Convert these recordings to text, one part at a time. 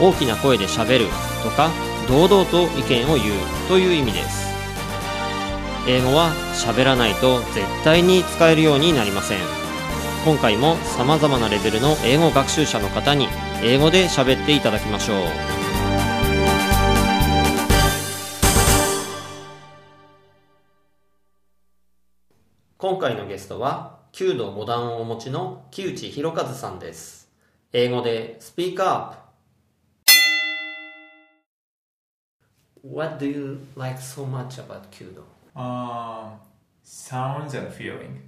大きな声でしゃべるとか堂々と意見を言うという意味です。英語は喋らないと絶対に使えるようになりません。今回も様々なレベルの英語学習者の方に英語で喋っていただきましょう。今回のゲストは弓道5段をお持ちの木内博和さんです。英語でスピーカー What do you like so much about Kyudo? Uh, sounds and feeling.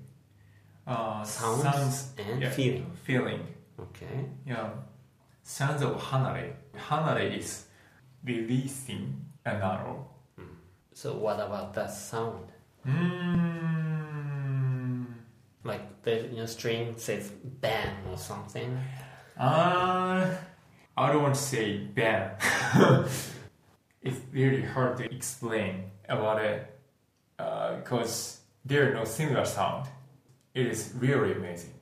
Uh, Sounds and yeah, feeling. Feeling. Okay. Yeah. Sounds of hanare. Hanare is releasing an arrow. So what about that sound? Mm. Like the you know, string says bam or something. Uh, I don't want to say bad. it's really hard to explain about it uh, because there are no similar sound. It is really amazing.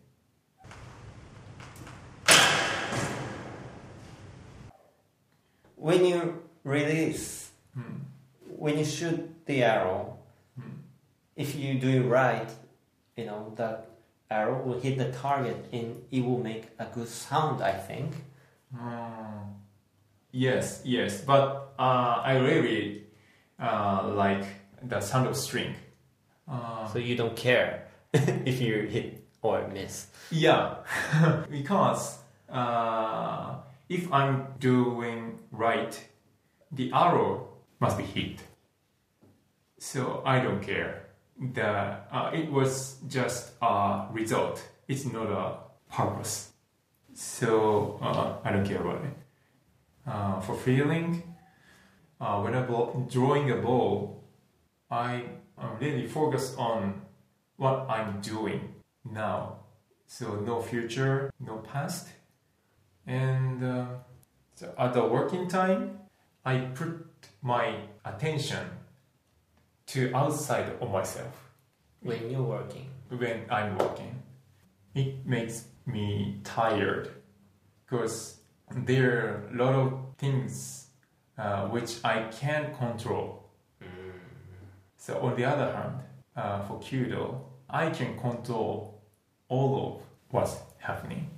When you release, hmm. when you shoot the arrow, hmm. if you do it right, you know that arrow will hit the target and it will make a good sound. I think. Ah. Yes, yes, but uh, I really uh, like the sound of string. Uh, So you don't care if you hit or miss. yeah, because uh, if I'm doing right, the arrow must be hit. So I don't care. The uh, it was just a result. It's not a purpose. So uh, I don't care about it. Uh, for feeling, uh, when I'm ball- drawing a ball, I uh, really focus on what I'm doing now. So no future, no past. And uh, so at the working time, I put my attention to outside of myself When you're working. when I'm working. It makes me tired because there are a lot of things uh, which I can't control. So on the other hand, uh, for Kyudo, I can control all of what's happening.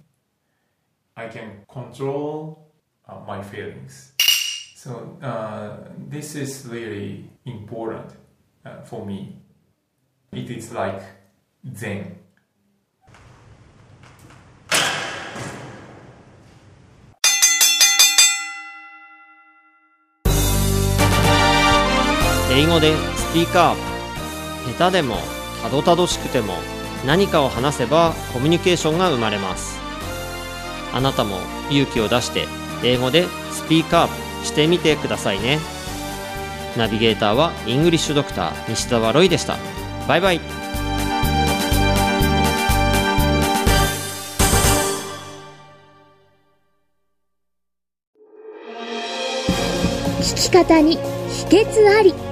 I can control uh, my feelings. So uh, this is really important uh, for me. It is like Zen. 英語でスピーカー下手でもたどたどしくても何かを話せばコミュニケーションが生まれます。あなたも勇気を出して英語でスピーカーしてみてくださいね。ナビゲーターはイングリッシュドクター西澤ロイでした。バイバイ。聞き方に秘訣あり。